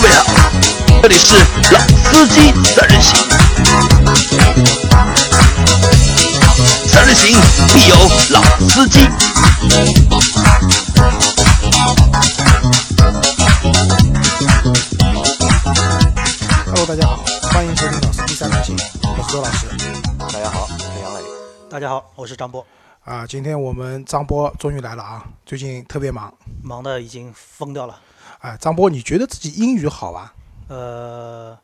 各位好，这里是老司机三人行，三人行必有老司机。Hello，大家好，欢迎收听老司机三人行，我是周老师。大家好，我是杨磊。大家好，我是张波，啊，今天我们张波终于来了啊，最近特别忙。忙的已经疯掉了。哎，张波，你觉得自己英语好吧？呃，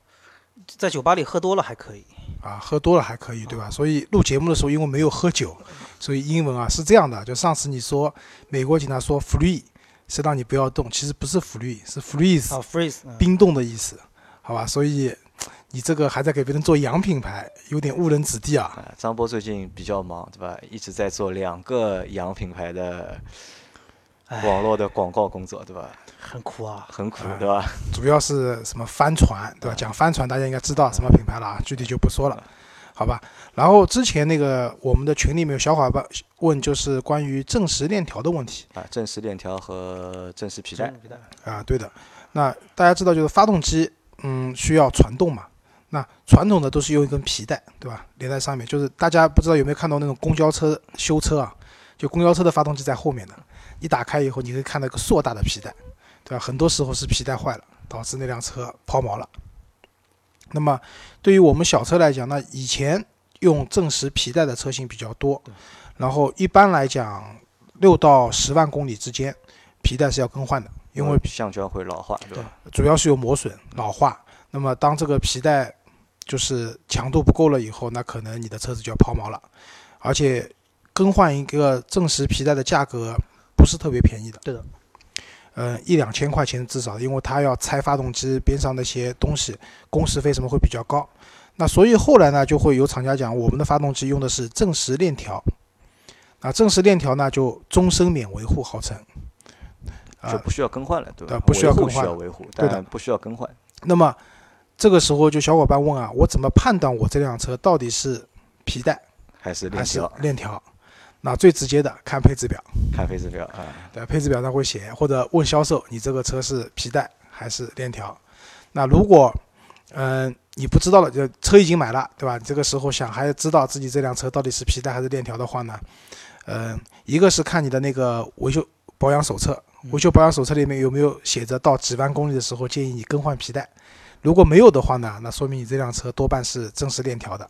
在酒吧里喝多了还可以。啊，喝多了还可以，对吧？所以录节目的时候，因为没有喝酒，所以英文啊是这样的。就上次你说美国警察说 free 是让你不要动，其实不是 free，是 freeze，、啊，freeze，嗯冰冻的意思，好吧？所以你这个还在给别人做洋品牌，有点误人子弟啊。啊，张波最近比较忙，对吧？一直在做两个洋品牌的哎网络的广告工作，对吧？很苦啊。很苦哎，对吧？主要是什么帆船，对吧？讲帆船，大家应该知道什么品牌了啊，具体就不说了，好吧？然后之前那个我们的群里面有小伙伴问，就是关于正时链条的问题啊，正时链条和正时皮带，皮带。啊，对的。那大家知道，就是发动机，嗯，需要传动嘛。那传统的都是用一根皮带，对吧？连在上面，就是大家不知道有没有看到那种公交车修车啊，就公交车的发动机在后面的，一打开以后，你可以看到一个硕大的皮带，对吧？很多时候是皮带坏了，导致那辆车抛锚了。那么对于我们小车来讲，那以前用正时皮带的车型比较多，然后一般来讲，六到十万公里之间，皮带是要更换的，因为橡胶会老化，对吧？主要是有磨损、老化。那么当这个皮带就是强度不够了以后，那可能你的车子就要抛锚了，而且更换一个正时皮带的价格不是特别便宜的。对的。呃，一两千块钱至少，因为它要拆发动机边上那些东西，工时费什么会比较高。那所以后来呢，就会有厂家讲，我们的发动机用的是正时链条，啊正时链条呢就终身免维护，号称。啊、就不需要更换了，对吧对？不需要更换需要维护，对的不需要更换。那么这个时候就小伙伴问啊，我怎么判断我这辆车到底是皮带还是还是链条？链条？那最直接的看配置表，看配置表啊，对，配置表上会写，或者问销售你这个车是皮带还是链条。那如果嗯、你不知道了，就车已经买了，对吧？这个时候想还知道自己这辆车到底是皮带还是链条的话呢，嗯、一个是看你的那个维修保养手册，维修保养手册里面有没有写着到几万公里的时候建议你更换皮带。如果没有的话呢，那说明你这辆车多半是正时链条的。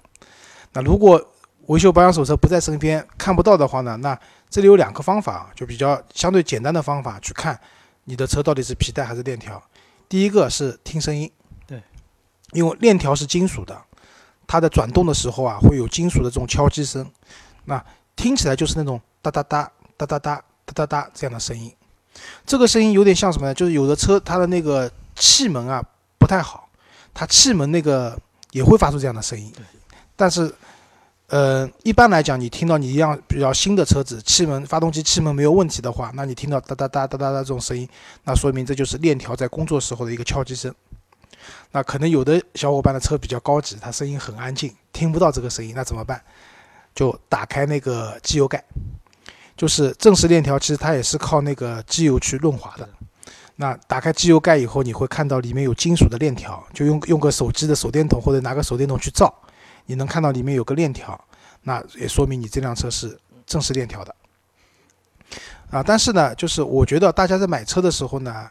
那如果维修保养手册不在身边看不到的话呢，那这里有两个方法，就比较相对简单的方法去看你的车到底是皮带还是链条。第一个是听声音，对，因为链条是金属的，它在转动的时候啊会有金属的这种敲击声，那听起来就是那种哒哒哒哒哒哒哒哒哒这样的声音。这个声音有点像什么呢？就是有的车它的那个气门啊不太好，它气门那个也会发出这样的声音，但是。呃，一般来讲，你听到你一辆比较新的车子，气门、发动机气门没有问题的话，那你听到哒哒哒哒哒哒这种声音，那说明这就是链条在工作时候的一个敲击声。那可能有的小伙伴的车比较高级，它声音很安静，听不到这个声音，那怎么办？就打开那个机油盖，就是正时链条，其实它也是靠那个机油去润滑的。那打开机油盖以后，你会看到里面有金属的链条，就用用个手机的手电筒或者拿个手电筒去照。你能看到里面有个链条，那也说明你这辆车是正时链条的。啊，但是呢，就是我觉得大家在买车的时候呢，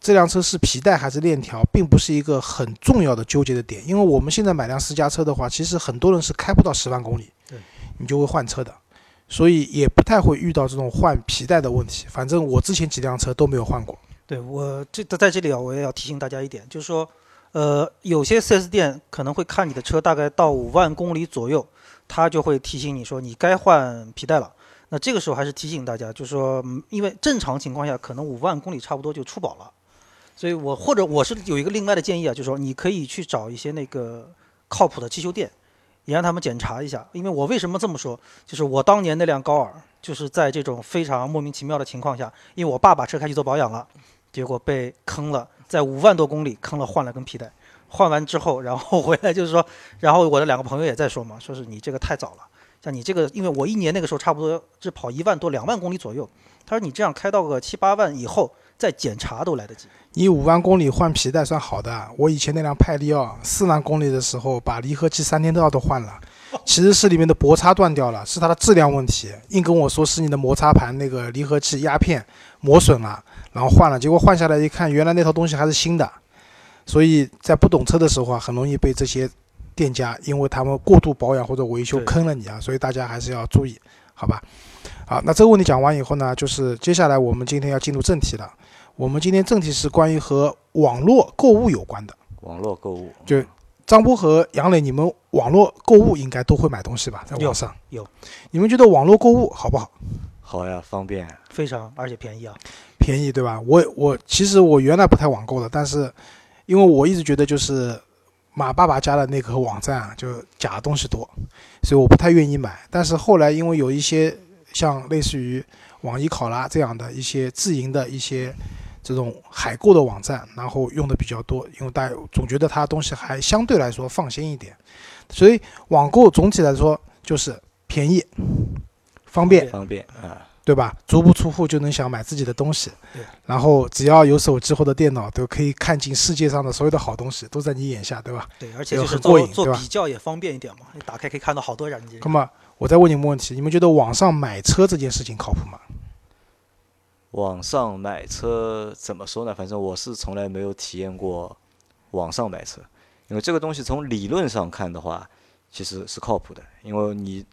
这辆车是皮带还是链条，并不是一个很重要的纠结的点，因为我们现在买辆私家车的话，其实很多人是开不到十万公里，对，你就会换车的，所以也不太会遇到这种换皮带的问题。反正我之前几辆车都没有换过。对我这在这里啊，我也要提醒大家一点，就是说，呃，有些 4S 店可能会看你的车大概到五万公里左右，他就会提醒你说你该换皮带了。那这个时候还是提醒大家，就是说，因为正常情况下可能五万公里差不多就出保了，所以我或者我是有一个另外的建议啊，就是说你可以去找一些那个靠谱的汽修店，也让他们检查一下。因为我为什么这么说，就是我当年那辆高尔，就是在这种非常莫名其妙的情况下，因为我爸把车开去做保养了。结果被坑了，在五万多公里坑了，换了根皮带，换完之后，然后回来就是说，然后我的两个朋友也在说嘛，说是你这个太早了，像你这个，因为我一年那个时候差不多是跑一万多两万公里左右，他说你这样开到个七八万以后再检查都来得及。你五万公里换皮带算好的，我以前那辆派利奥四万公里的时候，把离合器三天都要都换了，其实是里面的薄擦断掉了，是它的质量问题，硬跟我说是你的摩擦盘那个离合器压片磨损了，然后换了，结果换下来一看，原来那套东西还是新的，所以在不懂车的时候啊，很容易被这些店家，因为他们过度保养或者维修坑了你啊，所以大家还是要注意，好吧？好，那这个问题讲完以后呢，就是接下来我们今天要进入正题了。我们今天正题是关于和网络购物有关的。网络购物就张波和杨磊，你们网络购物应该都会买东西吧？在网上有你们觉得网络购物好不好？好呀，方便。非常而且便宜啊！便宜对吧？我我其实我原来不太网购的，但是因为我一直觉得就是马爸爸家的那个网站啊，就假东西多，所以我不太愿意买。但是后来因为有一些像类似于网易考拉这样的一些自营的一些这种海购的网站，然后用的比较多，因为大家总觉得它东西还相对来说放心一点，所以网购总体来说就是便宜、方便。方便啊，对吧？足不出户就能想买自己的东西对，然后只要有手机或者电脑，都可以看尽世界上的所有的好东西，都在你眼下，对吧？对，而且就就是很过瘾对吧做做比较也方便一点嘛。你打开可以看到好多软件那。么我再问你们问题：你们觉得网上买车这件事情靠谱吗？网上买车怎么说呢？反正我是从来没有体验过网上买车，因为这个东西从理论上看的话，其实是靠谱的，因为你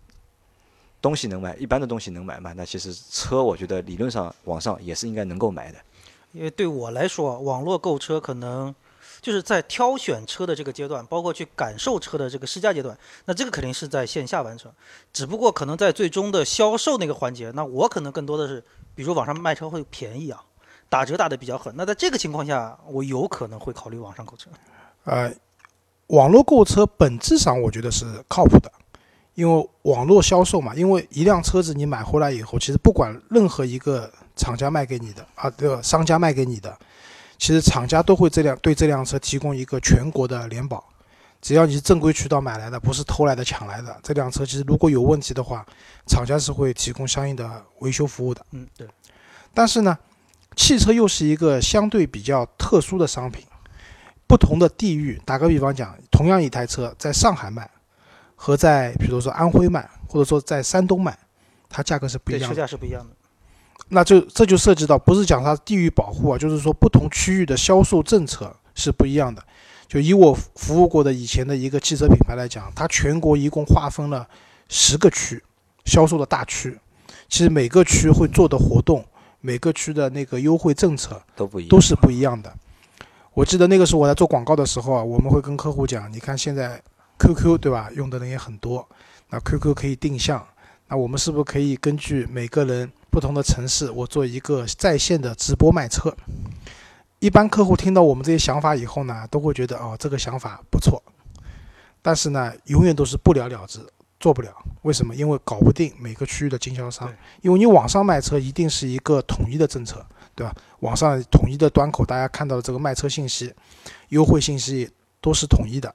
东西能买，一般的东西能买嘛，那其实车我觉得理论上网上也是应该能够买的。因为对我来说，网络购车可能就是在挑选车的这个阶段，包括去感受车的这个试驾阶段，那这个肯定是在线下完成。只不过可能在最终的销售那个环节，那我可能更多的是，比如网上卖车会便宜啊，打折打得比较狠。那在这个情况下，我有可能会考虑网上购车。呃，网络购车本质上我觉得是靠谱的，因为网络销售嘛，因为一辆车子你买回来以后，其实不管任何一个厂家卖给你的啊，这个商家卖给你的，其实厂家都会这辆对这辆车提供一个全国的联保。只要你是正规渠道买来的，不是偷来的、抢来的，这辆车其实如果有问题的话，厂家是会提供相应的维修服务的。嗯，对，但是呢，汽车又是一个相对比较特殊的商品，不同的地域，打个比方讲，同样一台车在上海卖，和在比如说安徽卖，或者说在山东卖，它价格是不一对，车样的。价是不一样的。那就这就涉及到不是讲它地域保护啊，就是说不同区域的销售政策是不一样的。就以我服务过的以前的一个汽车品牌来讲，它全国一共划分了十个区销售的大区，其实每个区会做的活动，每个区的那个优惠政策都不一样，都是不一样的。我记得那个时候我在做广告的时候啊，我们会跟客户讲，你看现在 QQ 对吧，用的人也很多，那 QQ 可以定向，那我们是不是可以根据每个人不同的城市，我做一个在线的直播卖车？一般客户听到我们这些想法以后呢，都会觉得哦，这个想法不错，但是呢，永远都是不了了之，做不了。为什么？因为搞不定每个区域的经销商，因为你网上卖车一定是一个统一的政策，对吧？网上统一的端口，大家看到的这个卖车信息、优惠信息都是统一的，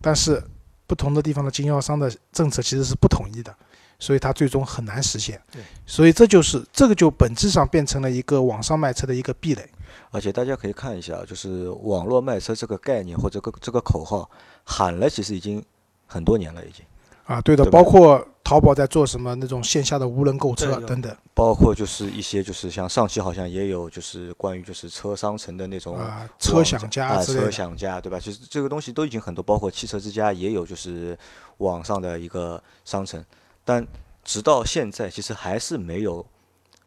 但是不同的地方的经销商的政策其实是不统一的，所以它最终很难实现。对，所以这就是这个就本质上变成了一个网上卖车的一个壁垒。而且大家可以看一下，就是网络卖车这个概念或者个这个口号喊了，其实已经很多年了，已经。啊，对的，对包括淘宝在做什么那种线下的无人购车等等包括就是一些就是像上汽好像也有就是关于就是车商城的那种啊，车享家啊，车。享家对吧？其实这个东西都已经很多，包括汽车之家也有就是网上的一个商城，但直到现在其实还是没有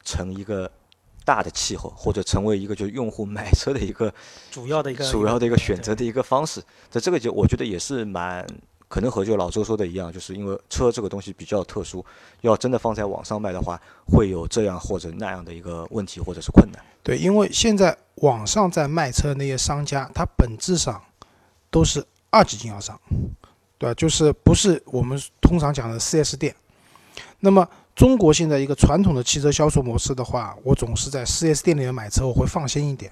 成一个大的气候，或者成为一个就是用户买车的一个主要的一个主要的一个选择的一个方式。在这个就我觉得也是蛮可能和就老周说的一样，就是因为车这个东西比较特殊，要真的放在网上卖的话，会有这样或者那样的一个问题或者是困难。对，因为现在网上在卖车的那些商家，它本质上都是二级经销商，对吧？就是不是我们通常讲的 4S 店。那么中国现在一个传统的汽车销售模式的话，我总是在 4S 店里面买车，我会放心一点，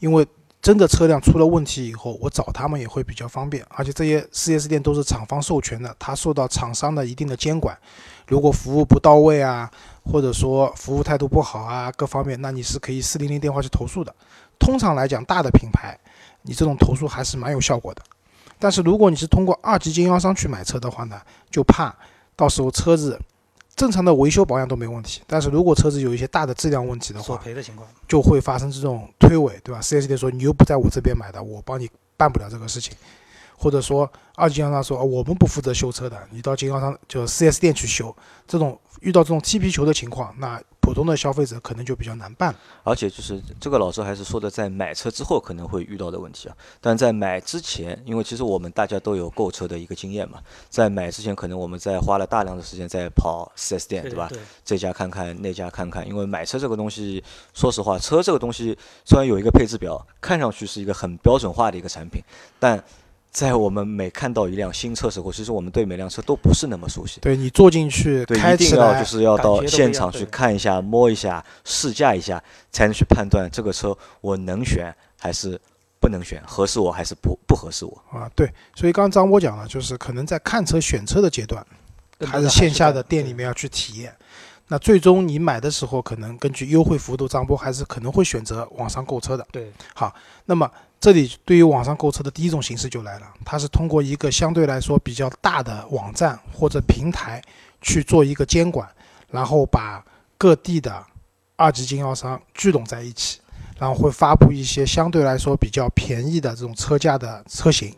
因为真的车辆出了问题以后，我找他们也会比较方便，而且这些 4S 店都是厂方授权的，它受到厂商的一定的监管。如果服务不到位啊，或者说服务态度不好啊，各方面，那你是可以四零零电话去投诉的。通常来讲，大的品牌，你这种投诉还是蛮有效果的。但是如果你是通过二级经销商去买车的话呢，就怕到时候车子正常的维修保养都没问题，但是如果车子有一些大的质量问题的索话，赔的情况。就会发生这种推诿，对吧？4S 店说你又不在我这边买的，我帮你办不了这个事情，或者说二级经销商说、哦我们不负责修车的，你到经销商就 4S 店去修。这种遇到这种踢皮球的情况，那普通的消费者可能就比较难办了。而且就是这个老师还是说的，在买车之后可能会遇到的问题啊。但在买之前，因为其实我们大家都有购车的一个经验嘛，在买之前可能我们在花了大量的时间在跑 4S 店，对吧？对，这家看看，那家看看，因为买车这个东西，说实话，车这个东西虽然有一个配置表，看上去是一个很标准化的一个产品，但在我们每看到一辆新车时候，其实我们对每辆车都不是那么熟悉。对你坐进去，对，一定要就是要到现场去看一下、摸一下、试驾一下，才能去判断这个车我能选还是不能选，合适我还是不不合适我。啊，对，所以刚刚张波讲了，就是可能在看车、选车的阶段，还是线下的店里面要去体验。那最终你买的时候，可能根据优惠幅度，张波还是可能会选择网上购车的。对好那么这里对于网上购车的第一种形式就来了，它是通过一个相对来说比较大的网站或者平台去做一个监管，然后把各地的二级经销商聚拢在一起，然后会发布一些相对来说比较便宜的这种车价的车型。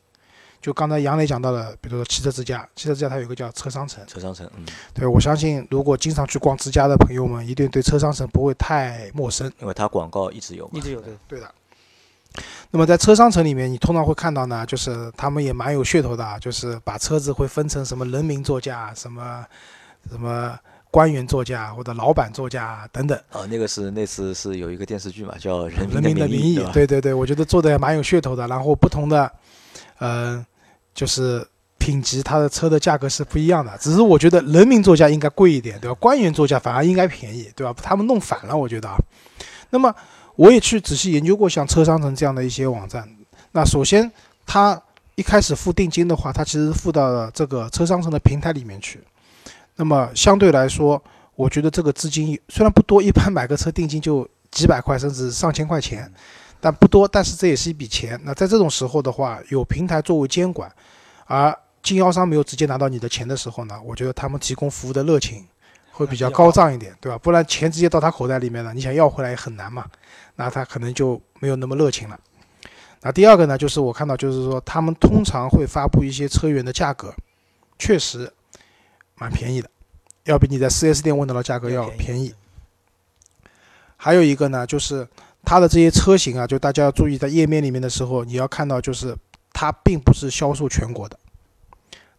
就刚才杨磊讲到的，比如说汽车之家，汽车之家它有一个叫车商城，车商城，嗯，对我相信如果经常去逛之家的朋友们，一定对车商城不会太陌生。因为它广告一直有嘛一。直有对。对的。那么在车商城里面，你通常会看到呢，就是他们也蛮有噱头的啊，就是把车子会分成什么人民座驾、什么什么官员座驾或者老板座驾等等。哦，那个是那次是有一个电视剧嘛，叫《人人民的义》，名义对，对对对，我觉得做的也蛮有噱头的。然后不同的，呃，就是品级，它的车的价格是不一样的。只是我觉得人民座驾应该贵一点，对吧？官员座驾反而应该便宜，对吧？他们弄反了，我觉得啊。那么我也去仔细研究过像车商城这样的一些网站。那首先，他一开始付定金的话，他其实付到了这个车商城的平台里面去。那么相对来说，我觉得这个资金虽然不多，一般买个车定金就几百块甚至上千块钱，但不多，但是这也是一笔钱。那在这种时候的话，有平台作为监管，而经销商没有直接拿到你的钱的时候呢，我觉得他们提供服务的热情会比较高涨一点，对吧？不然钱直接到他口袋里面了，你想要回来也很难嘛，那他可能就没有那么热情了。那第二个呢，就是我看到就是说，他们通常会发布一些车源的价格，确实蛮便宜的，要比你在 4S 店问到的价格要便宜。还有一个呢，就是它的这些车型啊，就大家要注意，在页面里面的时候，你要看到就是它并不是销售全国的，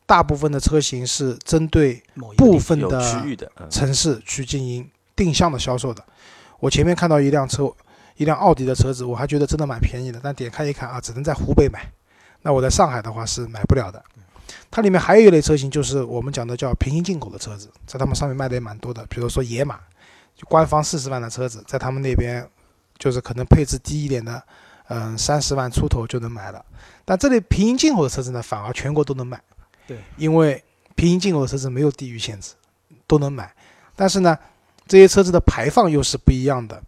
大部分的车型是针对部分的区域的，嗯，城市去进行定向的销售的。我前面看到一辆车，一辆奥迪的车子，我还觉得真的蛮便宜的，但点开一看啊，只能在湖北买。那我在上海的话是买不了的。它里面还有一类车型，就是我们讲的叫平行进口的车子，在他们上面卖的也蛮多的，比如说野马，就官方四十万的车子，在他们那边就是可能配置低一点的，嗯，三十万出头就能买了。但这类平行进口的车子呢，反而全国都能买。对，因为平行进口的车子没有地域限制，都能买。但是呢，这些车子的排放又是不一样的。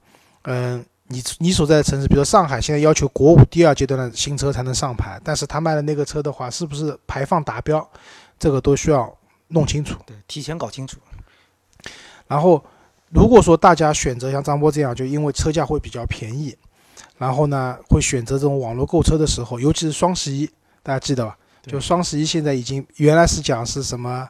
嗯，你你所在的城市，比如说上海，现在要求国五第二阶段的新车才能上牌，但是他卖的那个车的话，是不是排放达标，这个都需要弄清楚。对，提前搞清楚。然后，如果说大家选择像张波这样，就因为车价会比较便宜，然后呢，会选择这种网络购车的时候，尤其是双十一，大家记得吧？对就双十一现在已经原来是讲是什么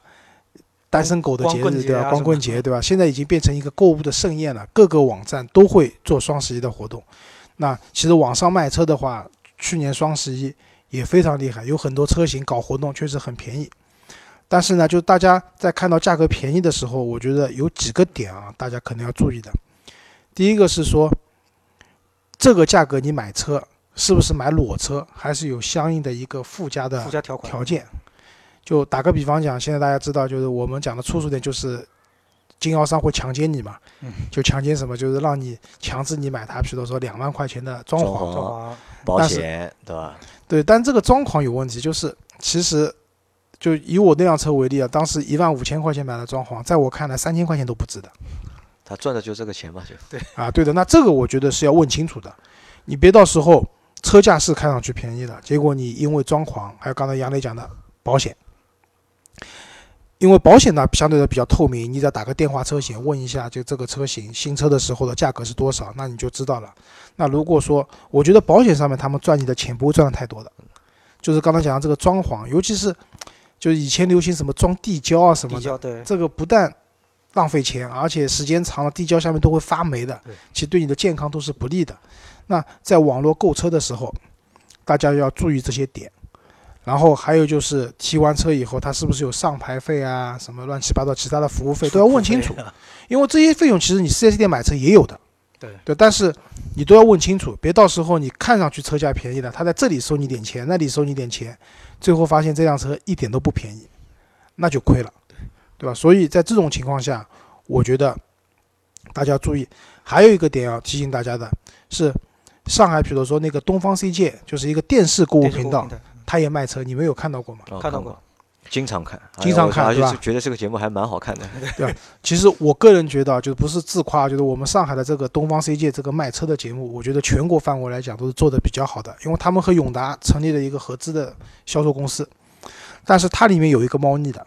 单身狗的节日，对吧？光棍节，对吧？现在已经变成一个购物的盛宴了，各个网站都会做双十一的活动。那其实网上卖车的话，去年双十一也非常厉害，有很多车型搞活动，确实很便宜。但是呢，就大家在看到价格便宜的时候，我觉得有几个点啊，大家可能要注意的。第一个是说，这个价格你买车是不是买裸车，还是有相应的一个附加的附加条款条件？就打个比方讲，现在大家知道，就是我们讲的粗俗点，就是经销商会强奸你嘛，嗯就强奸什么，就是让你强制你买它，比如说两万块钱的装装潢，潢啊，保但是险对吧？对，但这个装潢有问题，就是其实就以我那辆车为例啊，当时一万五千块钱买的装潢，在我看来三千块钱都不值的他赚的就这个钱嘛，就对啊。对的，那这个我觉得是要问清楚的，你别到时候车价是看上去便宜的，结果你因为装潢，还有刚才杨磊讲的保险。因为保险呢相对的比较透明，你只要打个电话车险问一下，就这个车型新车的时候的价格是多少，那你就知道了。那如果说，我觉得保险上面他们赚你的钱不会赚的太多的，就是刚才讲的这个装潢，尤其是就是以前流行什么装地胶啊什么的，对，这个不但浪费钱，而且时间长了地胶下面都会发霉的，其实对你的健康都是不利的。那在网络购车的时候，大家要注意这些点。然后还有就是提完车以后，他是不是有上牌费啊，什么乱七八糟其他的服务费都要问清楚，因为这些费用其实你 4S 店买车也有的。对对，但是你都要问清楚，别到时候你看上去车价便宜了，他在这里收你点钱，那里收你点钱，最后发现这辆车一点都不便宜，那就亏了，对吧？所以在这种情况下，我觉得大家注意。还有一个点要提醒大家的是，上海比如说那个东方 CJ，就是一个电视购物频道他也卖车，你们有看到过吗？哦看到过过，经常看，经常看吧是觉得这个节目还蛮好看的。对其实我个人觉得啊，就不是自夸，就是我们上海的这个东方 CJ 这个卖车的节目，我觉得全国范围来讲都是做的比较好的，因为他们和永达成立了一个合资的销售公司，但是它里面有一个猫腻的，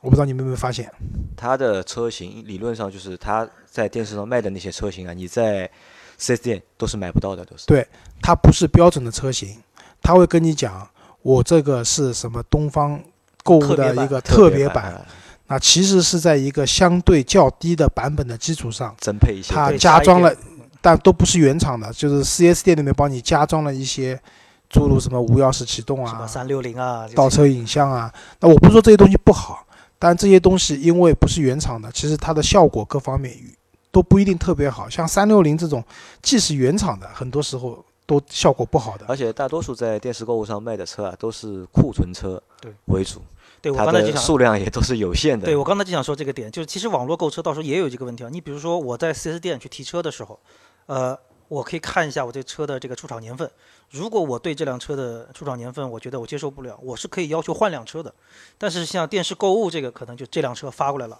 我不知道你们有没有发现？它的车型理论上就是它在电视上卖的那些车型啊，你在 4S 店都是买不到的，都是。对它不是标准的车型，他会跟你讲我这个是什么东方购物的一个特别版，啊那其实是在一个相对较低的版本的基础上，增配一些它加装了但都不是原厂的，就是 4S 店里面帮你加装了一些诸如什么无钥匙启动啊、什么三六零啊，倒车影像啊。那我不是说这些东西不好，但这些东西因为不是原厂的，其实它的效果各方面都不一定特别好。像三六零这种，既是原厂的，很多时候都效果不好的。而且大多数在电视购物上卖的车啊，都是库存车为主，对我它的刚才就想数量也都是有限的。对我刚才就想说这个点，就是其实网络购车到时候也有这个问题啊。你比如说我在 4S 店去提车的时候，呃，我可以看一下我这车的这个出厂年份。如果我对这辆车的出厂年份我觉得我接受不了，我是可以要求换辆车的。但是像电视购物这个，可能就这辆车发过来了，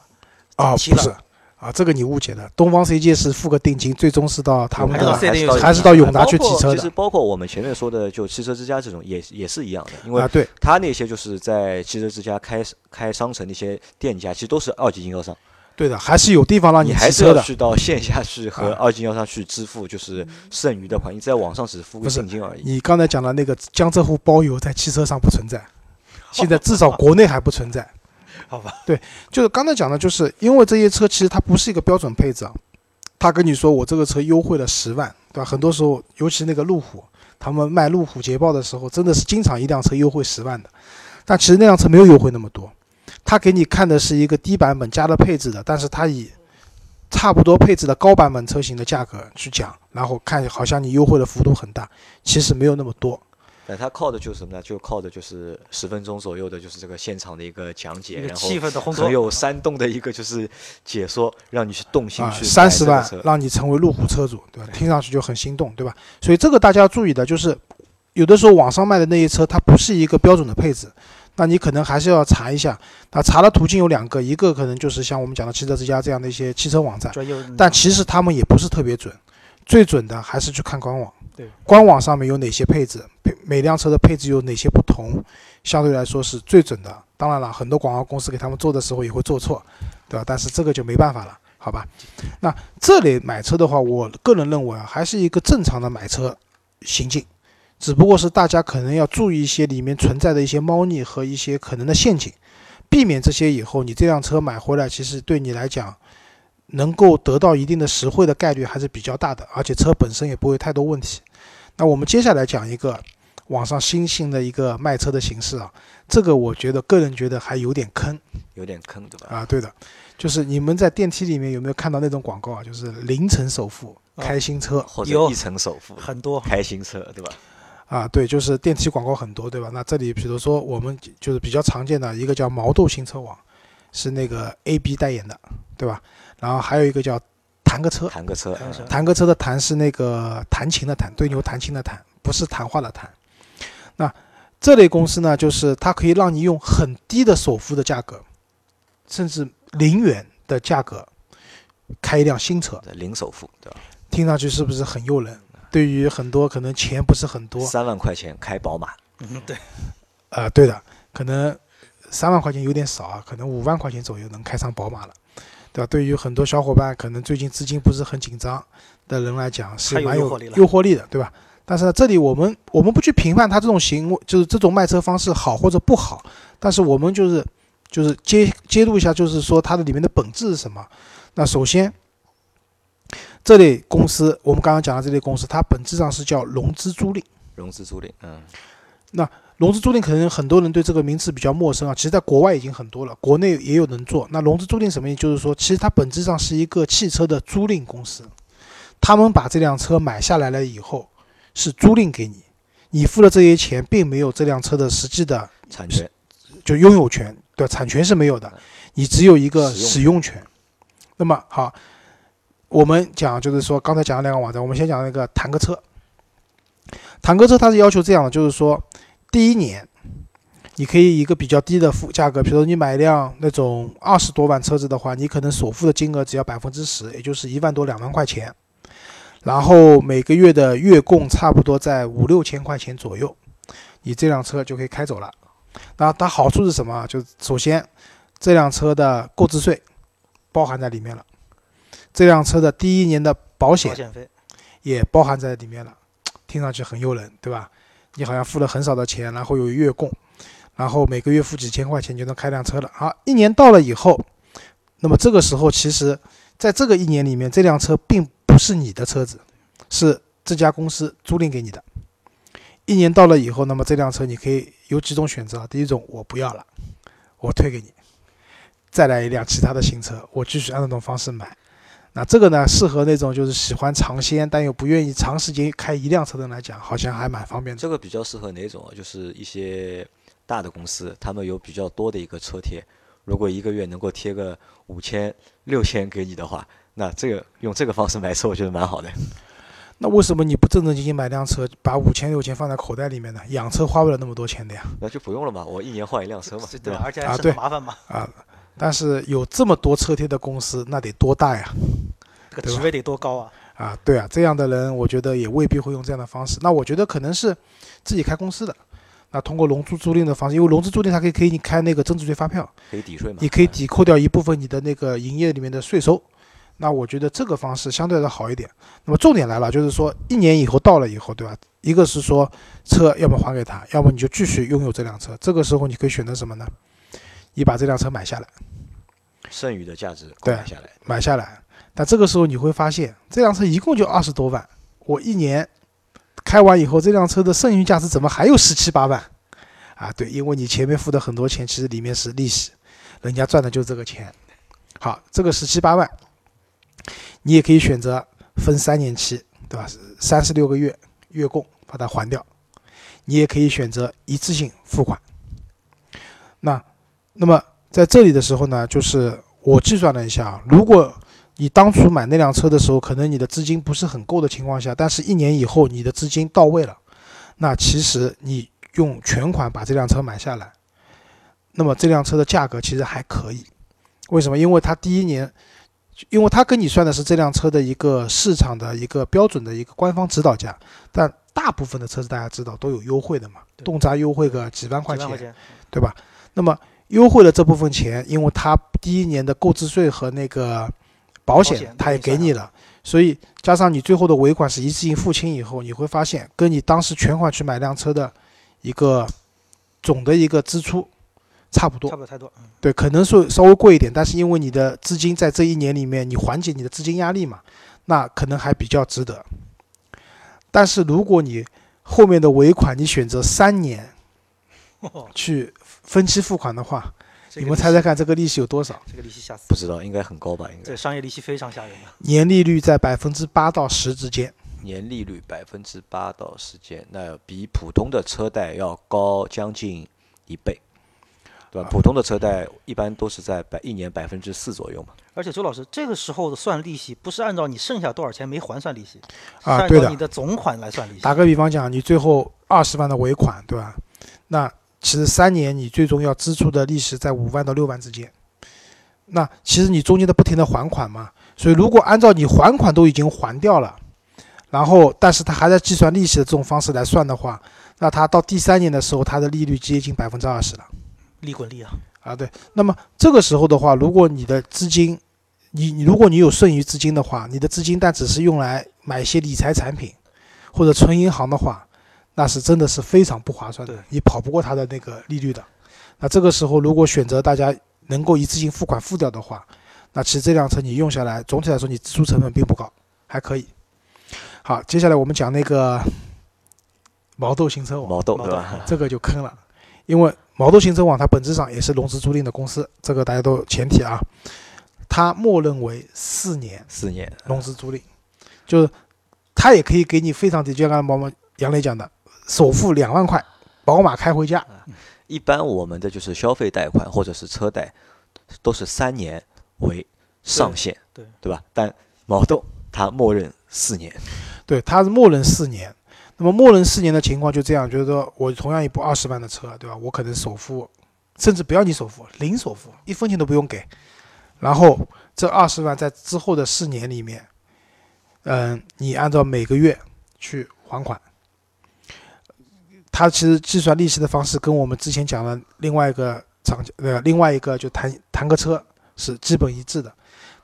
啊，齐了不是啊，这个你误解了。东方 CJ 是付个定金，最终是到他们还是到的 4S 店有还是到永达去提车的其实包括我们前面说的，就汽车之家这种也也是一样的，因为他。对，他那些就是在汽车之家开开商城那些店家，其实都是二级经销商，对的，还是有地方让你骑车的。还是要去到线下去和啊二级经销商去支付，就是剩余的款，你在网上只付个定金而已。你刚才讲的那个江浙沪包邮在汽车上不存在，现在至少国内还不存在。好吧？对就是刚才讲的，就是因为这些车其实它不是一个标准配置啊，他跟你说我这个车优惠了十万，对吧？很多时候，尤其那个路虎，他们卖路虎捷豹的时候，真的是经常一辆车优惠十万的，但其实那辆车没有优惠那么多，他给你看的是一个低版本加了配置的，但是他以差不多配置的高版本车型的价格去讲，然后看好像你优惠的幅度很大，其实没有那么多。但它靠的就是什么呢？就靠的就是十分钟左右的，就是这个现场的一个讲解，然后气氛的烘托很有煽动的一个就是解说，让你去动心啊，去三十万让你成为路虎车主，对吧？听上去就很心动，对吧？所以这个大家要注意的，就是有的时候网上卖的那些车，它不是一个标准的配置，那你可能还是要查一下。那查的途径有两个，一个可能就是像我们讲的汽车之家这样的一些汽车网站，但其实他们也不是特别准，最准的还是去看官网。对，官网上面有哪些配置，配每辆车的配置有哪些不同，相对来说是最准的。当然了，很多广告公司给他们做的时候也会做错，对吧？但是这个就没办法了，好吧？那这类买车的话，我个人认为啊，还是一个正常的买车行径，只不过是大家可能要注意一些里面存在的一些猫腻和一些可能的陷阱，避免这些以后你这辆车买回来，其实对你来讲。能够得到一定的实惠的概率还是比较大的，而且车本身也不会太多问题。那我们接下来讲一个网上新兴的一个卖车的形式啊，这个我觉得个人觉得还有点坑有点坑，对吧？啊。对的，就是你们在电梯里面有没有看到那种广告啊？就是零层首付啊开新车或者有一层首付很多开新车，对吧？啊，对，就是电梯广告很多，对吧？那这里比如说我们就是比较常见的一个叫毛豆新车网，是那个 A B 代言的，对吧？然后还有一个叫弹个车，谈个车，谈个车。弹个车的弹是那个弹琴的弹，对牛弹琴的弹，不是谈话的谈。那这类公司呢，就是它可以让你用很低的首付的价格，甚至零元的价格开一辆新车，零首付，对吧？听上去是不是很诱人？对于很多可能钱不是很多，三万块钱开宝马，嗯，对，呃，对的，可能三万块钱有点少啊，可能五万块钱左右能开上宝马了，对吧？对于很多小伙伴可能最近资金不是很紧张的人来讲，是蛮有诱惑力的，对吧？但是呢，这里我们我们不去评判他这种行为，就是这种卖车方式好或者不好，但是我们就是就是揭揭露一下，就是说它的里面的本质是什么。那首先，这类公司我们刚刚讲的这类公司，它本质上是叫融资租赁。融资租赁，嗯，融资租赁可能很多人对这个名词比较陌生啊，其实在国外已经很多了，国内也有人做。那融资租赁什么意思？就是说，其实它本质上是一个汽车的租赁公司，他们把这辆车买下来了以后，是租赁给你，你付了这些钱，并没有这辆车的实际的产权，就拥有权，对？产权是没有的，你只有一个使用权。那么好，我们讲就是说，刚才讲了两个网站，我们先讲那个坦克车。坦克车它是要求这样的，就是说，第一年你可以一个比较低的付价格，比如说你买一辆那种二十多万车子的话，你可能首付的金额只要百分之十，也就是一万多两万块钱，然后每个月的月供差不多在五六千块钱左右，你这辆车就可以开走了。那它好处是什么啊？就首先，这辆车的购置税包含在里面了，这辆车的第一年的保险保险费，也包含在里面了，听上去很诱人，对吧？你好像付了很少的钱，然后有月供，然后每个月付几千块钱就能开辆车了。好，一年到了以后，那么这个时候其实在这个一年里面，这辆车并不是你的车子，是这家公司租赁给你的。一年到了以后，那么这辆车你可以有几种选择。第一种，我不要了，我退给你，再来一辆其他的新车，我继续按这种方式买。那这个呢，适合那种就是喜欢尝鲜但又不愿意长时间开一辆车的人来讲，好像还蛮方便的。这个比较适合哪种啊？就是一些大的公司，他们有比较多的一个车贴，如果一个月能够贴个五千、六千给你的话，那这个用这个方式买车，我觉得蛮好的。那为什么你不正正经经买辆车，把五千六千放在口袋里面呢？养车花不了那么多钱的呀。那就不用了嘛，我一年换一辆车嘛，对吧？而且还省得对麻烦嘛，啊，但是有这么多车贴的公司，那得多大呀？职位得多高啊？啊，对啊，这样的人我觉得也未必会用这样的方式。那我觉得可能是自己开公司的，那通过融资租赁的方式，因为融资租赁它可以给你开那个增值税发票，可以抵税嘛？你可以抵扣掉一部分你的那个营业里面的税收。那我觉得这个方式相对的好一点。那么重点来了，就是说一年以后到了以后，对吧？一个是说车要么还给他，要么你就继续拥有这辆车。这个时候你可以选择什么呢？你把这辆车买下来，剩余的价值对买下来，买下来。但这个时候你会发现，这辆车一共就二十多万，我一年开完以后，这辆车的剩余价值怎么还有十七八万？啊，对，因为你前面付的很多钱，其实里面是利息，人家赚的就是这个钱。好，这个十七八万，你也可以选择分三年期，对吧？三十六个月月供把它还掉，你也可以选择一次性付款。那，那么在这里的时候呢，就是我计算了一下，如果你当初买那辆车的时候，可能你的资金不是很够的情况下，但是一年以后你的资金到位了，那其实你用全款把这辆车买下来，那么这辆车的价格其实还可以。为什么？因为它第一年，因为它跟你算的是这辆车的一个市场的一个标准的一个官方指导价，但大部分的车子大家知道都有优惠的嘛，动辄优惠个几万块钱对吧？那么优惠了这部分钱，因为它第一年的购置税和那个保保险险它也给你了，所以加上你最后的尾款是一次性付清以后，你会发现跟你当时全款去买辆车的一个总的一个支出差不多。差不多太多。嗯对，可能是稍微贵一点，但是因为你的资金在这一年里面，你缓解你的资金压力嘛，那可能还比较值得。但是如果你后面的尾款你选择三年 去分期付款的话，你们猜猜看这个利息有多少？这个利息吓死不！知道应该很高吧？应该这商业利息非常吓人的。年利率在百分之八到十之间。年利率百分之八到十间，那比普通的车贷要高将近一倍。对吧？普通的车贷一般都是在百一年百分之四左右嘛。而且周老师，这个时候的算利息不是按照你剩下多少钱没还算利息，是啊，对的按照你。的总款来算利息。打个比方讲，你最后二十万的尾款，对吧？那其实三年你最终要支出的利息在五万到六万之间。那其实你中间的不停的还款嘛，所以如果按照你还款都已经还掉了，然后但是他还在计算利息的这种方式来算的话，那他到第三年的时候，他的利率接近百分之二十了。利滚利啊，啊，对。那么这个时候的话，如果你的资金，你你如果你有剩余资金的话，你的资金但只是用来买一些理财产品或者存银行的话，那是真的是非常不划算的对，你跑不过它的那个利率的。那这个时候如果选择大家能够一次性付款付掉的话，那其实这辆车你用下来，总体来说你支出成本并不高，还可以。好，接下来我们讲那个毛豆行车网。毛豆毛豆对吧？这个就坑了，因为毛豆行车网它本质上也是融资租赁的公司，这个大家都前提啊，它默认为四年四年，融资租赁，就是它也可以给你非常低，就像刚才毛毛杨磊讲的，首付两万块，宝马开回家，一般我们的就是消费贷款或者是车贷，都是三年为上限，对对吧？但毛豆它默认四年，对，它是默认四年。那么默认四年的情况就这样，就是说我同样一部二十万的车，对吧？我可能首付，甚至不要你首付，零首付，一分钱都不用给。然后这二十万在之后的四年里面，嗯，你按照每个月去还款。它其实计算利息的方式跟我们之前讲的另外一个厂呃另外一个就谈谈个车是基本一致的，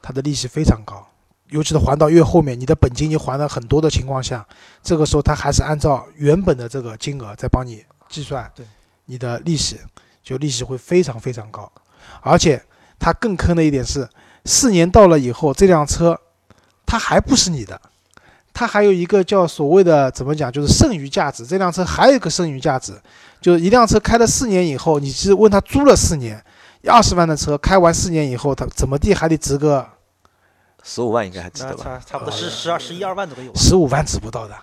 它的利息非常高。尤其是还到越后面，你的本金已经还了很多的情况下，这个时候他还是按照原本的这个金额在帮你计算对你的利息，就利息会非常非常高，而且它更坑的一点是，四年到了以后，这辆车它还不是你的，它还有一个叫所谓的怎么讲，就是剩余价值。这辆车还有一个剩余价值，就是一辆车开了四年以后，你是问他租了四年，二十万的车开完四年以后，他怎么地还得值个十五万应该还值得吧？差差不多十十二十一二万左右吧。十五万值不到的，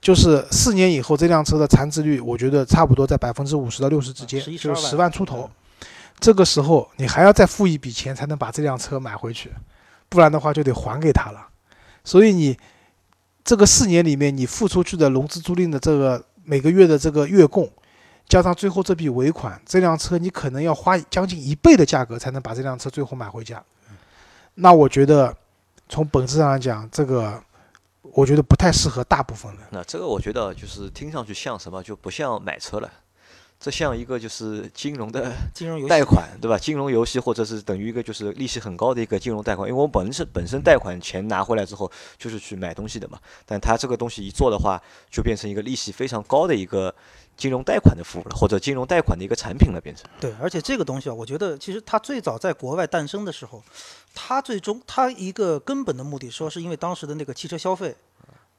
就是四年以后这辆车的残值率，我觉得差不多在百分之五十到六十之间，就是十万出头。这个时候你还要再付一笔钱才能把这辆车买回去，不然的话就得还给他了。所以你这个四年里面你付出去的融资租赁的这个每个月的这个月供，加上最后这笔尾款，这辆车你可能要花将近一倍的价格才能把这辆车最后买回家。那我觉得从本质上来讲，这个我觉得不太适合大部分人。那这个我觉得就是听上去像什么，就不像买车了，这像一个就是金融的 金融游贷款，对吧？金融游戏或者是等于一个就是利息很高的一个金融贷款，因为我本身本身贷款钱拿回来之后就是去买东西的嘛，但他这个东西一做的话，就变成一个利息非常高的一个金融贷款的服务了，或者金融贷款的一个产品了，变成。对，而且这个东西啊，我觉得其实它最早在国外诞生的时候，它最终它一个根本的目的，说是因为当时的那个汽车消费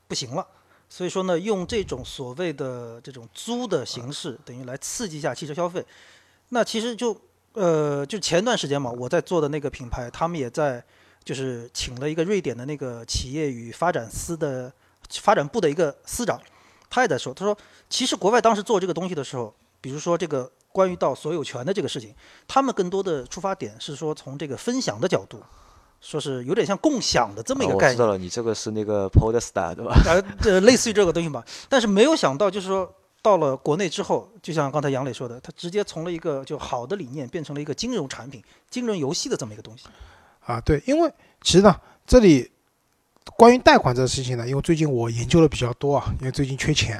不行了，所以说呢，用这种所谓的这种租的形式，等于来刺激一下汽车消费。那其实就呃，就前段时间嘛，我在做的那个品牌，他们也在就是请了一个瑞典的那个企业与发展司的发展部的一个司长，他也在说，他说其实国外当时做这个东西的时候，比如说这个关于到所有权的这个事情，他们更多的出发点是说从这个分享的角度，说是有点像共享的这么一个概念，啊我知道了，你这个是那个 Polestar 对吧？呃，这类似于这个东西吧。但是没有想到，就是说到了国内之后，就像刚才杨磊说的，他直接从了一个就好的理念变成了一个金融产品、金融游戏的这么一个东西。啊，对，因为其实呢，这里关于贷款这个事情呢，因为最近我研究的比较多啊，因为最近缺钱，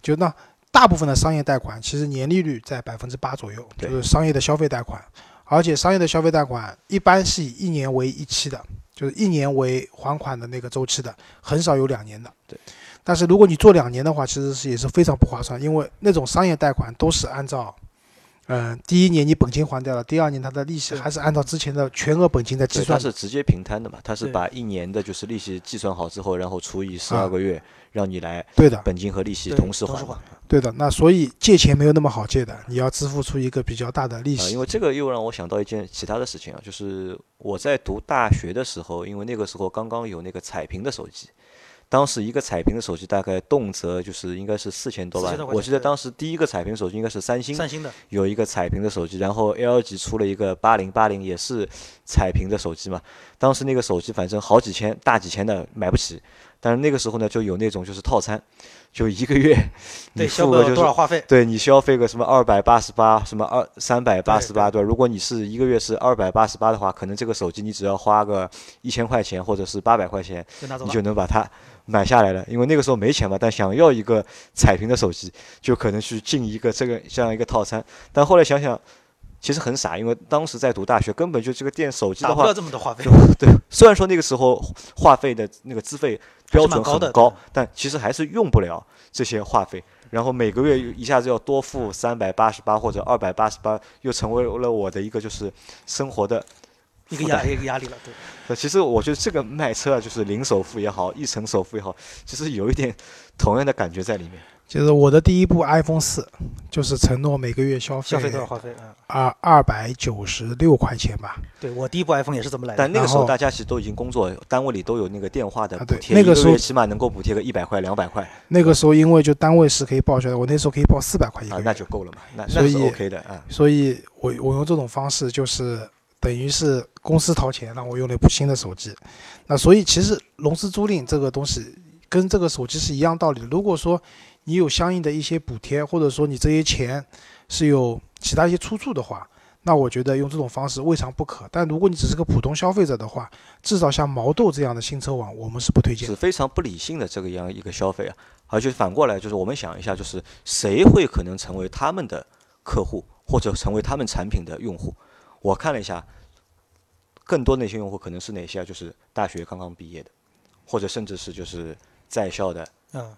就那大部分的商业贷款其实年利率在百分之八左右，就是商业的消费贷款，而且商业的消费贷款一般是以一年为一期的，就是一年为还款的那个周期的，很少有两年的。对。但是如果你做两年的话，其实是也是非常不划算，因为那种商业贷款都是按照，嗯、第一年你本金还掉了，第二年它的利息还是按照之前的全额本金在计，算。它是直接平摊的嘛，它是把一年的就是利息计算好之后，然后除以十啊二个月，让你来对的，本金和利息同时还对的。那所以借钱没有那么好借的，你要支付出一个比较大的利啊，息。因为这个又让我想到一件其他的事情啊，就是我在读大学的时候，因为那个时候刚刚有那个彩屏的手机，当时一个彩屏的手机大概动辄就是应该是四千多4000万多，块钱对我记得当时第一个彩屏手机应该是三星三星的，有一个彩屏的手机，然后 LG 出了一个八零八零也是彩屏的手机嘛，当时那个手机反正好几千大几千的买不起，但是那个时候呢就有那种就是套餐，就一个月 你对，消费付个就是多少话费？对你消费个什么二百八十八，什么二三百八十八，对吧？如果你是一个月是二百八十八的话，可能这个手机你只要花个一千块钱或者是八百块钱，你就能把它买下来了。因为那个时候没钱嘛，但想要一个彩屏的手机，就可能去进一个这个这样一个套餐。但后来想想，其实很傻，因为当时在读大学，根本就这个电手机的话打不了，这么多话费，对，虽然说那个时候话费的那个资费标准很高，但其实还是用不了这些话费。然后每个月一下子要多付三百八十八或者二百八十八，又成为了我的一个就是生活的。一个压一个压力了。对，呃，其实我觉得这个卖车啊，就是零首付也好，一成首付也好，其实有一点同样的感觉在里面。就是我的第一部 iPhone 四，就是承诺每个月消费消费多少话费？啊，二二百九十六块钱吧。对我第一部 iPhone 也是这么来的。但那个时候大家其实都已经工作，单位里都有那个电话的补贴，那个时候起码能够补贴个一百块、两百块那个时候因为就单位是可以报销的，我那时候可以报四百块一个月，，啊那就够了嘛，那所那是 OK 的啊。所以我我用这种方式就是等于是公司掏钱让我用了一部新的手机，那所以其实融资租赁这个东西跟这个手机是一样道理的。如果说你有相应的一些补贴，或者说你这些钱是有其他一些出处的话，那我觉得用这种方式未尝不可。但如果你只是个普通消费者的话，至少像毛豆这样的新车网，我们是不推荐。是非常不理性的这个样一个消费啊，而且反过来就是我们想一下，就是谁会可能成为他们的客户，或者成为他们产品的用户？我看了一下，更多那些用户可能是哪些啊？就是大学刚刚毕业的，或者甚至是就是在校的，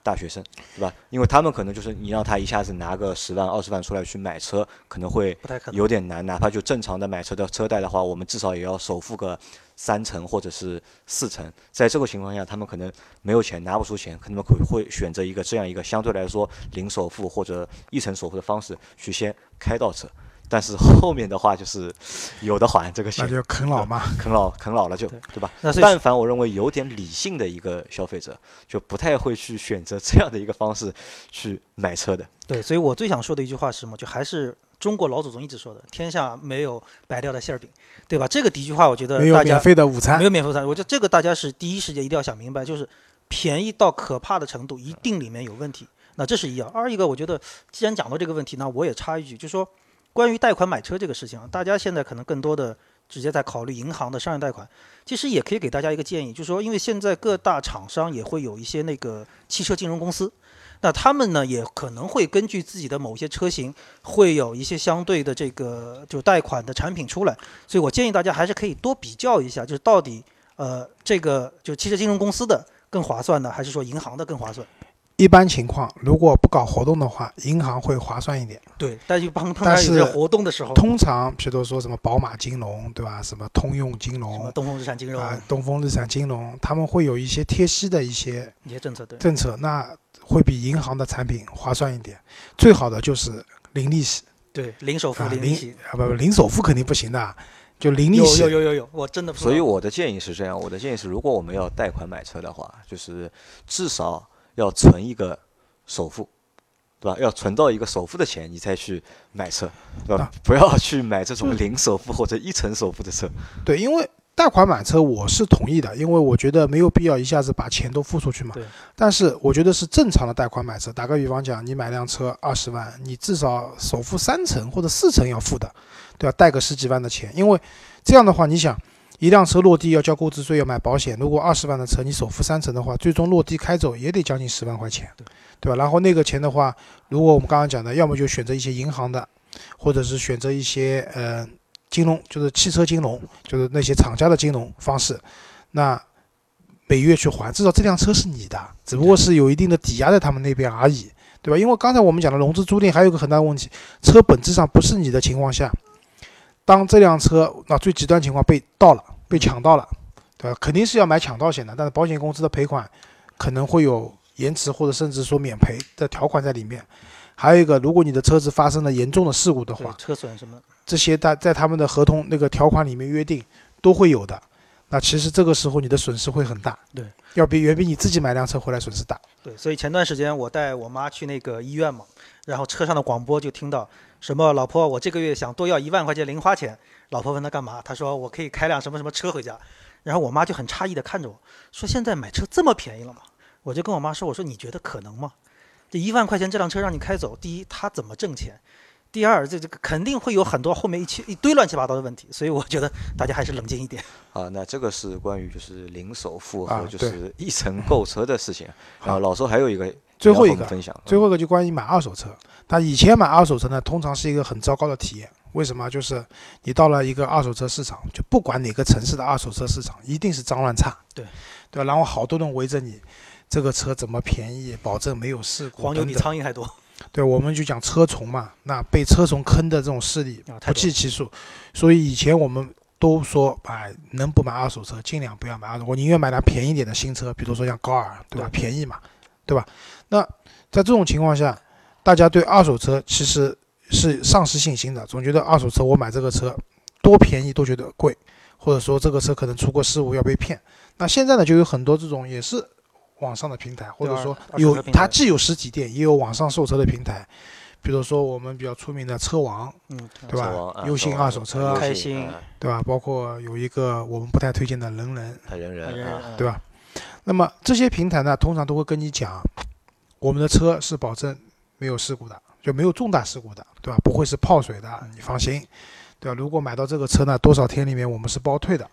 大学生，对吧？因为他们可能就是你让他一下子拿个十万、二十万出来去买车，可能会。有点难，哪怕就正常的买车的车贷的话，我们至少也要首付个三成或者是四成。在这个情况下，他们可能没有钱，拿不出钱，可能会会选择一个这样一个相对来说零首付或者一成首付的方式去先开到车。但是后面的话就是 有的还这个钱，那就啃老嘛，啃老啃老了就对对吧？那但凡我认为有点理性的一个消费者，就不太会去选择这样的一个方式去买车的。对，所以我最想说的一句话是什么？就还是中国老祖宗一直说的：“天下没有白掉的馅儿饼”，对吧？这个第一句话，我觉得没有免大家费的午餐没。有免费午餐，我觉得这个大家是第一时间一定要想明白，就是便宜到可怕的程度，一定里面有问题。那这是一样。二一个，我觉得既然讲到这个问题，那我也插一句，就是说关于贷款买车这个事情，大家现在可能更多的直接在考虑银行的商业贷款，其实也可以给大家一个建议，就是说，因为现在各大厂商也会有一些那个汽车金融公司。那他们呢，也可能会根据自己的某些车型，会有一些相对的这个就贷款的产品出来，所以我建议大家还是可以多比较一下，就是到底呃这个就汽车金融公司的更划算呢，还是说银行的更划算？一般情况，如果不搞活动的话，银行会划算一点。对，但是到有活动的时候，通常，比如说什么宝马金融，对吧？什么通用金什么融东风日产金融。啊、东风日产金融，他们会有一些贴息的一些一些政策，对，政策，那会比银行的产品划算一点。最好的就是零利息。对，零首付啊，零利息，啊不不，零首付肯定不行的，就零利息。有有有有，我真的所以我的建议是这样，我的建议是，如果我们要贷款买车的话，就是至少要存一个首付，对吧？要存到一个首付的钱，你再去买车，对吧啊？不要去买这种零首付或者一成首付的车。对，因为贷款买车我是同意的，因为我觉得没有必要一下子把钱都付出去嘛对。但是我觉得是正常的贷款买车。打个比方讲，你买辆车二十万，你至少首付三成或者四成要付的，对吧？贷个十几万的钱，因为这样的话，你想。一辆车落地要交购置税，要买保险。如果二十万的车，你首付三成的话，最终落地开走也得将近十万块钱，对吧？然后那个钱的话，如果我们刚刚讲的，要么就选择一些银行的，或者是选择一些呃金融，就是汽车金融，就是那些厂家的金融方式，那每月去还，至少这辆车是你的，只不过是有一定的抵押在他们那边而已，对吧？因为刚才我们讲的融资租赁还有一个很大的问题，车本质上不是你的情况下，当这辆车那最极端情况被盗了、被抢到了，对吧？肯定是要买抢盗险的，但是保险公司的赔款可能会有延迟或者甚至说免赔的条款在里面。还有一个，如果你的车子发生了严重的事故的话，车损什么，这些在在他们的合同那个条款里面约定都会有的。那其实这个时候你的损失会很大，对，要比远比你自己买辆车回来损失大。对，所以前段时间我带我妈去那个医院嘛，然后车上的广播就听到什么“老婆，我这个月想多要一万块钱零花钱”，老婆问他干嘛，他说我可以开辆什么什么车回家，然后我妈就很诧异的看着我说：“现在买车这么便宜了吗？”我就跟我妈说：“我说你觉得可能吗？这一万块钱这辆车让你开走，第一他怎么挣钱？第二这这个肯定会有很多后面一起一堆乱七八糟的问题，所以我觉得大家还是冷静一点。啊，那这个是关于就是零首付啊和就是一层购车的事情。然后老周还有一个最后一个分享，最后一个就关于买二手车。那以前买二手车呢，通常是一个很糟糕的体验。为什么？就是你到了一个二手车市场，就不管哪个城市的二手车市场，一定是脏乱差。对，对吧？然后好多人围着你，这个车怎么便宜，保证没有事故。黄牛比苍蝇还多。对，我们就讲车虫嘛，那被车虫坑的这种势力不计其数。所以以前我们都说，哎，能不买二手车尽量不要买二手，我宁愿买辆便宜点的新车，比如说像高尔，对吧？对便宜嘛，对吧？那在这种情况下，大家对二手车其实是丧失信心的，总觉得二手车我买这个车多便宜都觉得贵，或者说这个车可能出过事故要被骗。那现在呢，就有很多这种也是网上的平台，或者说有它既有实体店，也有网上售车的平台。比如说我们比较出名的车王，嗯，对吧优信二手车开心啊对吧？包括有一个我们不太推荐的人人，他人人啊，对吧？那么这些平台呢，通常都会跟你讲，我们的车是保证没有事故的，就没有重大事故的，对吧？不会是泡水的，你放心，对吧？如果买到这个车呢，多少天里面我们是包退的，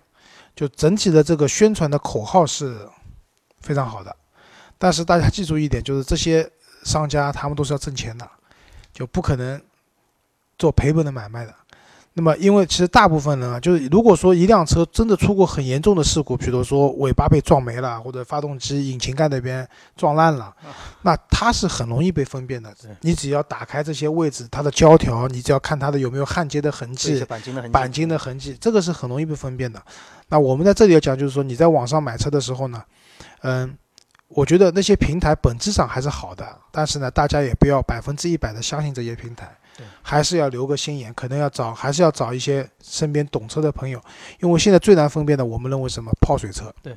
就整体的这个宣传的口号是非常好的。但是大家记住一点，就是这些商家他们都是要挣钱的，就不可能做赔本的买卖的。那么，因为其实大部分人啊，就是如果说一辆车真的出过很严重的事故，比如说尾巴被撞没了，或者发动机引擎盖那边撞烂了，那它是很容易被分辨的。你只要打开这些位置，它的胶条，你只要看它的有没有焊接的痕迹钣金的痕迹。钣金的痕迹，这个是很容易被分辨的。那我们在这里要讲，就是说你在网上买车的时候呢，嗯，我觉得那些平台本质上还是好的，但是呢，大家也不要百分之一百的相信这些平台对，还是要留个心眼，可能要找，还是要找一些身边懂车的朋友，因为现在最难分辨的，我们认为什么泡水车，对。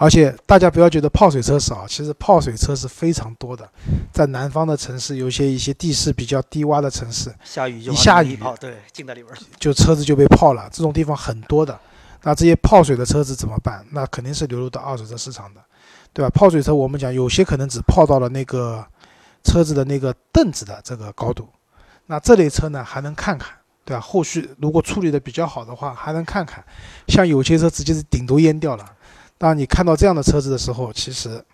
而且大家不要觉得泡水车少，其实泡水车是非常多的，在南方的城市，有些一些地势比较低洼的城市，下雨就一下雨往里面跑，对，进到里边儿。就车子就被泡了，这种地方很多的。那这些泡水的车子怎么办？那肯定是流入到二手车市场的，对吧？泡水车我们讲有些可能只泡到了那个车子的那个凳子的这个高度，那这类车呢还能看看，对吧？后续如果处理的比较好的话，还能看看。像有些车直接是顶都淹掉了。当你看到这样的车子的时候，其实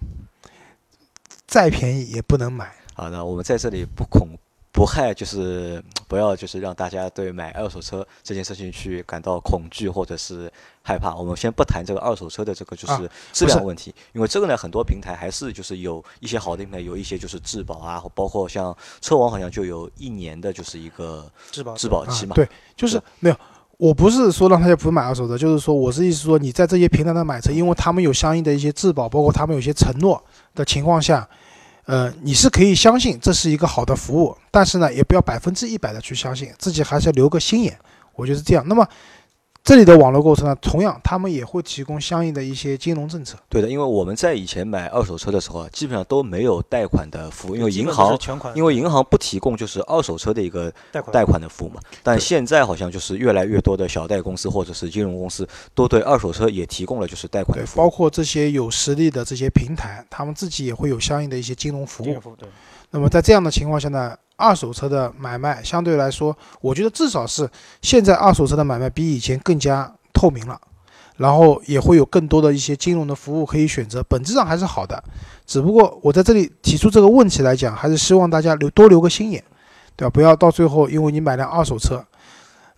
再便宜也不能买。好，的我们在这里不恐不害，就是不要就是让大家对买二手车这件事情去感到恐惧或者是害怕。我们先不谈这个二手车的这个就啊是质量问题，因为这个呢，很多平台还是就是有一些好的平台，有一些就是质保啊，包括像车王好像就有一年的就是一个质保质保期嘛。啊。对，就是没有。我不是说让大家不买二手车，就是说我是意思说你在这些平台上买车，因为他们有相应的一些质保，包括他们有些承诺的情况下，呃，你是可以相信这是一个好的服务，但是呢，也不要百分之一百的去相信，自己还是要留个心眼。我觉得是这样。那么这里的网络购车呢，同样他们也会提供相应的一些金融政策。对的，因为我们在以前买二手车的时候啊，基本上都没有贷款的服务，因为银行因为银行不提供就是二手车的一个贷款贷款的服务嘛。但现在好像就是越来越多的小贷公司或者是金融公司都对二手车也提供了就是贷款对的，服务。包括这些有实力的这些平台，他们自己也会有相应的一些金融服务金融。服务对，那么在这样的情况下呢，二手车的买卖相对来说，我觉得至少是现在二手车的买卖比以前更加透明了，然后也会有更多的一些金融的服务可以选择，本质上还是好的。只不过我在这里提出这个问题来讲，还是希望大家留多留个心眼，对吧？不要到最后因为你买辆二手车，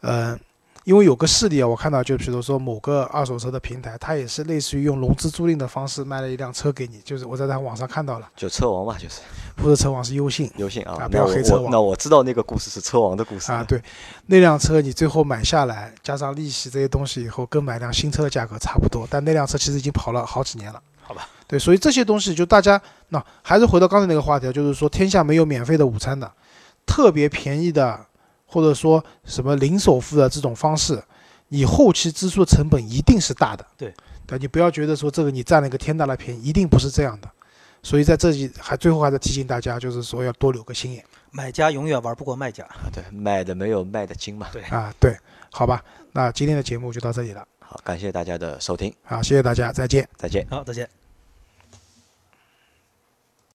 呃。因为有个事例啊，我看到就比如说某个二手车的平台，它也是类似于用融资租赁的方式卖了一辆车给你，就是我在它网上看到了，就车王嘛，就是不是车王是优信，优信啊。啊不要黑车王我那我知道那个故事是车王的故事啊，。对，那辆车你最后买下来，加上利息这些东西以后，跟买辆新车的价格差不多。但那辆车其实已经跑了好几年了。好吧。对，所以这些东西就大家那还是回到刚才那个话题，就是说天下没有免费的午餐的，特别便宜的或者说什么零首付的这种方式，你后期支出的成本一定是大的。对，但你不要觉得说这个你占了一个天大的便宜，一定不是这样的。所以在这里还最后还是提醒大家，就是说要多留个心眼买家永远玩不过卖家。啊，对，买的没有卖的精嘛。对啊。对，好吧，那今天的节目就到这里了。好，感谢大家的收听，好，谢谢大家，再见。再见。好，再见。